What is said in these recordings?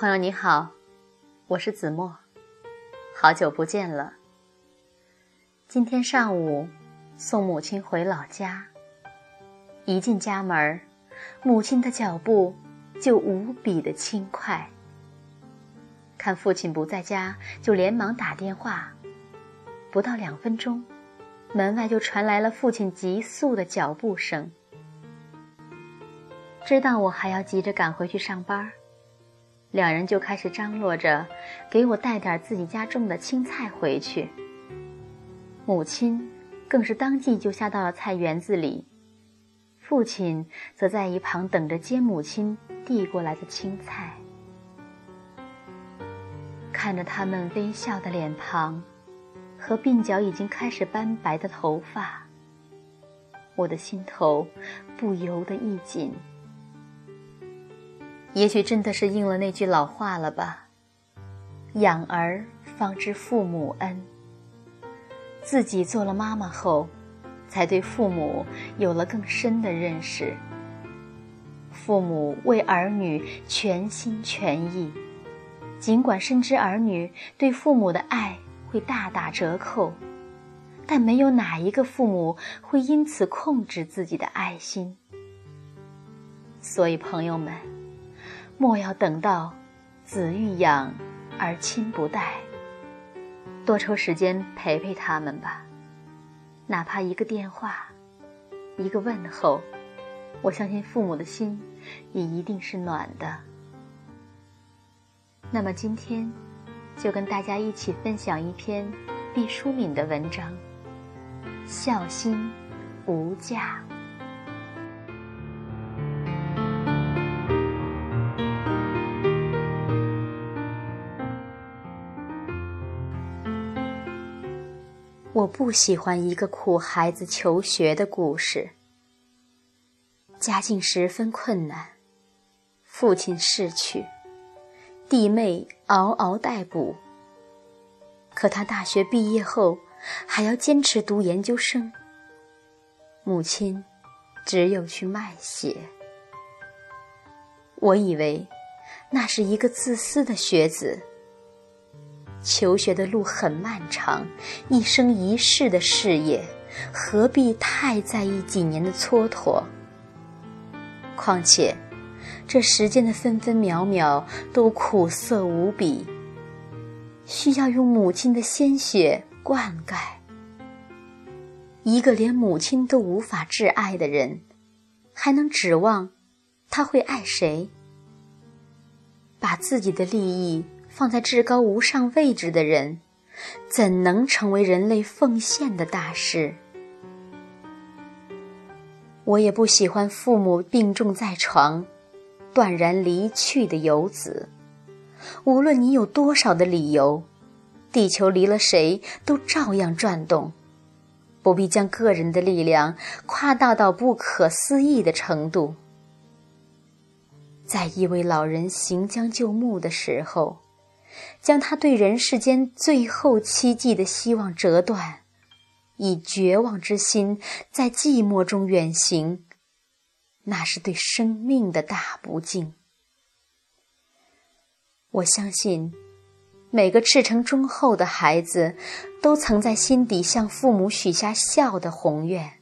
朋友你好，我是子墨，好久不见了。今天上午送母亲回老家，一进家门，母亲的脚步就无比的轻快。看父亲不在家，就连忙打电话。不到两分钟，门外就传来了父亲急速的脚步声。知道我还要急着赶回去上班。两人就开始张罗着，给我带点自己家种的青菜回去。母亲更是当即就下到了菜园子里，父亲则在一旁等着接母亲递过来的青菜。看着他们微笑的脸庞，和鬓角已经开始斑白的头发，我的心头不由得一紧。也许真的是应了那句老话了吧？养儿方知父母恩。自己做了妈妈后，才对父母有了更深的认识。父母为儿女全心全意，尽管深知儿女对父母的爱会大打折扣，但没有哪一个父母会因此控制自己的爱心。所以，朋友们。莫要等到子欲养而亲不待，多抽时间陪陪他们吧。哪怕一个电话，一个问候，我相信父母的心也一定是暖的。那么今天，就跟大家一起分享一篇毕淑敏的文章：孝心无价。我不喜欢一个苦孩子求学的故事。家境十分困难，父亲逝去，弟妹嗷嗷待哺。可他大学毕业后还要坚持读研究生，母亲只有去卖血。我以为那是一个自私的学子。求学的路很漫长，一生一世的事业，何必太在意几年的蹉跎？况且，这时间的分分秒秒都苦涩无比，需要用母亲的鲜血灌溉。一个连母亲都无法挚爱的人，还能指望他会爱谁？把自己的利益。放在至高无上位置的人，怎能成为人类奉献的大师？我也不喜欢父母病重在床，断然离去的游子。无论你有多少的理由，地球离了谁都照样转动，不必将个人的力量夸大到不可思议的程度。在一位老人行将就木的时候。将他对人世间最后期冀的希望折断，以绝望之心在寂寞中远行，那是对生命的大不敬。我相信，每个赤诚忠厚的孩子，都曾在心底向父母许下孝的宏愿，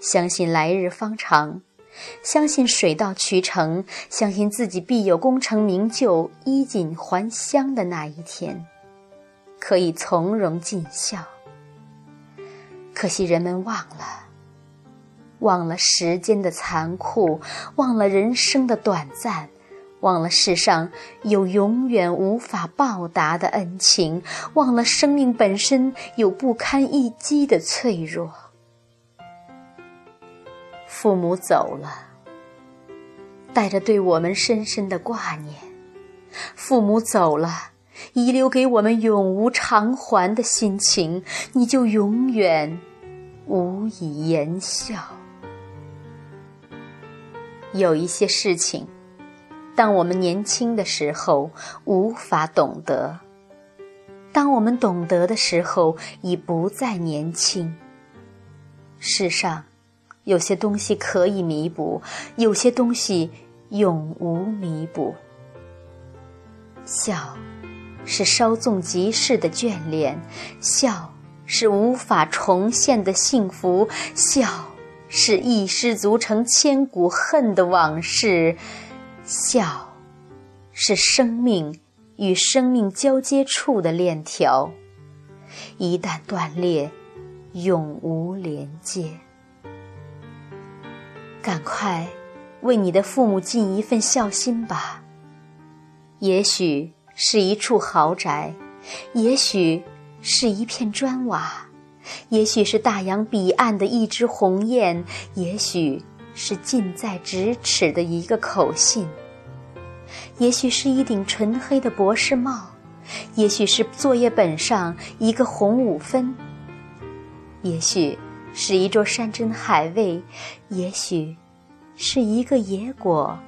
相信来日方长。相信水到渠成，相信自己必有功成名就、衣锦还乡的那一天，可以从容尽孝。可惜人们忘了，忘了时间的残酷，忘了人生的短暂，忘了世上有永远无法报答的恩情，忘了生命本身有不堪一击的脆弱。父母走了，带着对我们深深的挂念；父母走了，遗留给我们永无偿还的心情，你就永远无以言笑。有一些事情，当我们年轻的时候无法懂得，当我们懂得的时候已不再年轻。世上。有些东西可以弥补，有些东西永无弥补。笑，是稍纵即逝的眷恋；笑，是无法重现的幸福；笑，是一失足成千古恨的往事；笑，是生命与生命交接处的链条，一旦断裂，永无连接。赶快为你的父母尽一份孝心吧。也许是一处豪宅，也许是一片砖瓦，也许是大洋彼岸的一只鸿雁，也许是近在咫尺的一个口信，也许是一顶纯黑的博士帽，也许是作业本上一个红五分，也许。是一座山珍海味，也许是一个野果，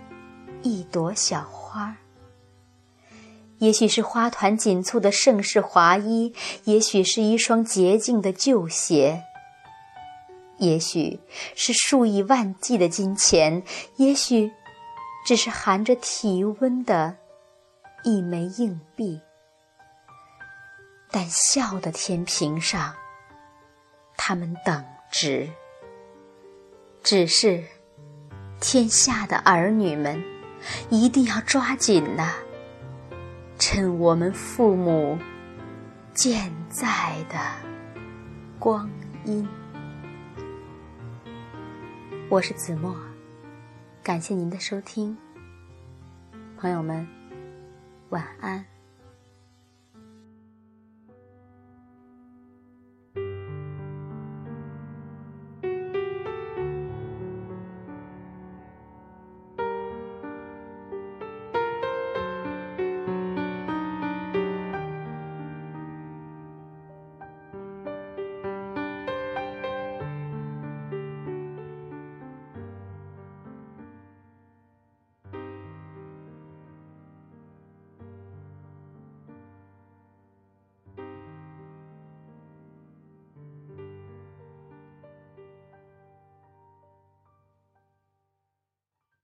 一朵小花；也许是花团锦簇的盛世华衣，也许是一双洁净的旧鞋；也许是数以万计的金钱，也许只是含着体温的一枚硬币。但笑的天平上，他们等。只，只是，天下的儿女们，一定要抓紧呐！趁我们父母健在的光阴。我是子墨，感谢您的收听，朋友们，晚安。